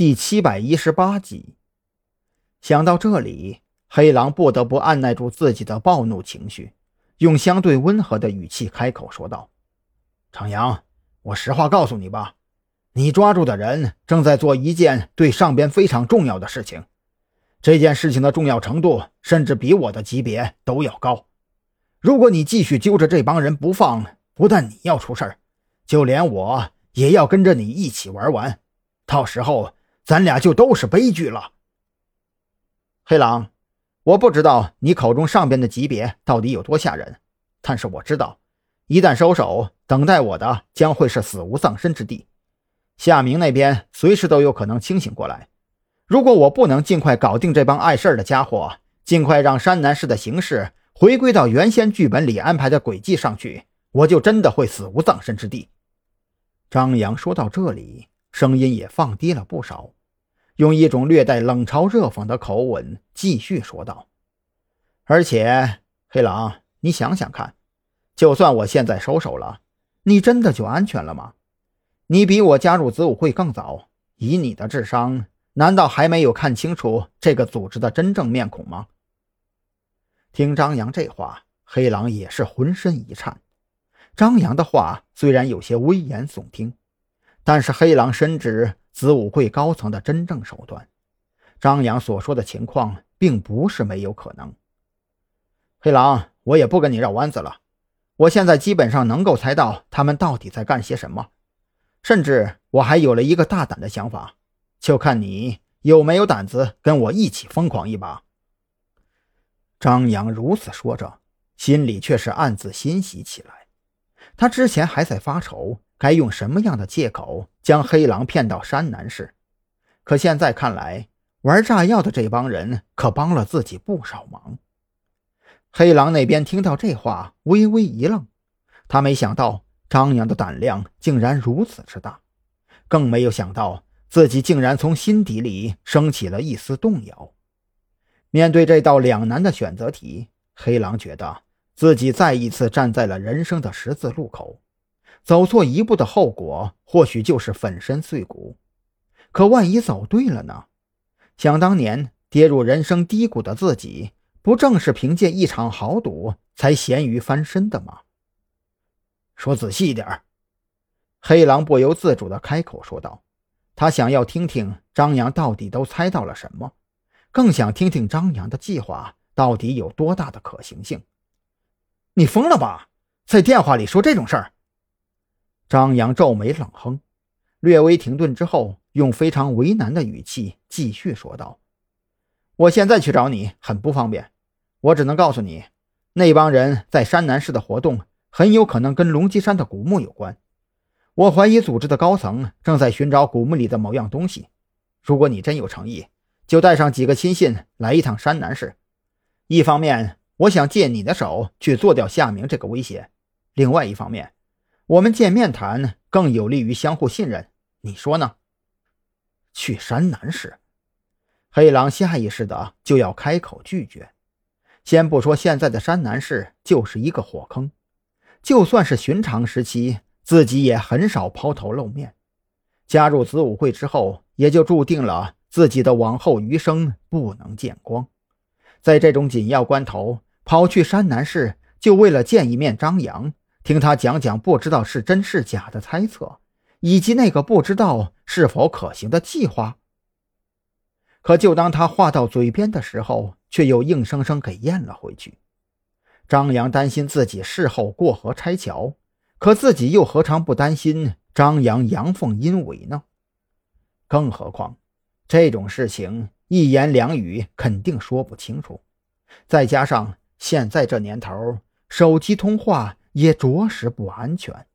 第七百一十八集。想到这里，黑狼不得不按耐住自己的暴怒情绪，用相对温和的语气开口说道：“长阳，我实话告诉你吧，你抓住的人正在做一件对上边非常重要的事情。这件事情的重要程度，甚至比我的级别都要高。如果你继续揪着这帮人不放，不但你要出事儿，就连我也要跟着你一起玩完。到时候，咱俩就都是悲剧了。”黑狼，我不知道你口中上边的级别到底有多吓人，但是我知道，一旦收手，等待我的将会是死无葬身之地。夏明那边随时都有可能清醒过来。如果我不能尽快搞定这帮碍事儿的家伙，尽快让山南市的形势回归到原先剧本里安排的轨迹上去，我就真的会死无葬身之地。张扬说到这里，声音也放低了不少。用一种略带冷嘲热讽的口吻继续说道：“而且，黑狼，你想想看，就算我现在收手了，你真的就安全了吗？你比我加入子午会更早，以你的智商，难道还没有看清楚这个组织的真正面孔吗？”听张扬这话，黑狼也是浑身一颤。张扬的话虽然有些危言耸听，但是黑狼深知。子午会高层的真正手段，张扬所说的情况并不是没有可能。黑狼，我也不跟你绕弯子了，我现在基本上能够猜到他们到底在干些什么，甚至我还有了一个大胆的想法，就看你有没有胆子跟我一起疯狂一把。张扬如此说着，心里却是暗自欣喜起来。他之前还在发愁。该用什么样的借口将黑狼骗到山南市？可现在看来，玩炸药的这帮人可帮了自己不少忙。黑狼那边听到这话，微微一愣，他没想到张扬的胆量竟然如此之大，更没有想到自己竟然从心底里升起了一丝动摇。面对这道两难的选择题，黑狼觉得自己再一次站在了人生的十字路口。走错一步的后果，或许就是粉身碎骨。可万一走对了呢？想当年跌入人生低谷的自己，不正是凭借一场豪赌才咸鱼翻身的吗？说仔细一点黑狼不由自主地开口说道。他想要听听张扬到底都猜到了什么，更想听听张扬的计划到底有多大的可行性。你疯了吧？在电话里说这种事儿？张扬皱眉冷哼，略微停顿之后，用非常为难的语气继续说道：“我现在去找你很不方便，我只能告诉你，那帮人在山南市的活动很有可能跟龙脊山的古墓有关。我怀疑组织的高层正在寻找古墓里的某样东西。如果你真有诚意，就带上几个亲信来一趟山南市。一方面，我想借你的手去做掉夏明这个威胁；另外一方面，”我们见面谈更有利于相互信任，你说呢？去山南市，黑狼下意识的就要开口拒绝。先不说现在的山南市就是一个火坑，就算是寻常时期，自己也很少抛头露面。加入子午会之后，也就注定了自己的往后余生不能见光。在这种紧要关头，跑去山南市，就为了见一面张扬。听他讲讲不知道是真是假的猜测，以及那个不知道是否可行的计划。可就当他话到嘴边的时候，却又硬生生给咽了回去。张扬担心自己事后过河拆桥，可自己又何尝不担心张扬阳奉阴违呢？更何况这种事情一言两语肯定说不清楚，再加上现在这年头，手机通话。也着实不安全。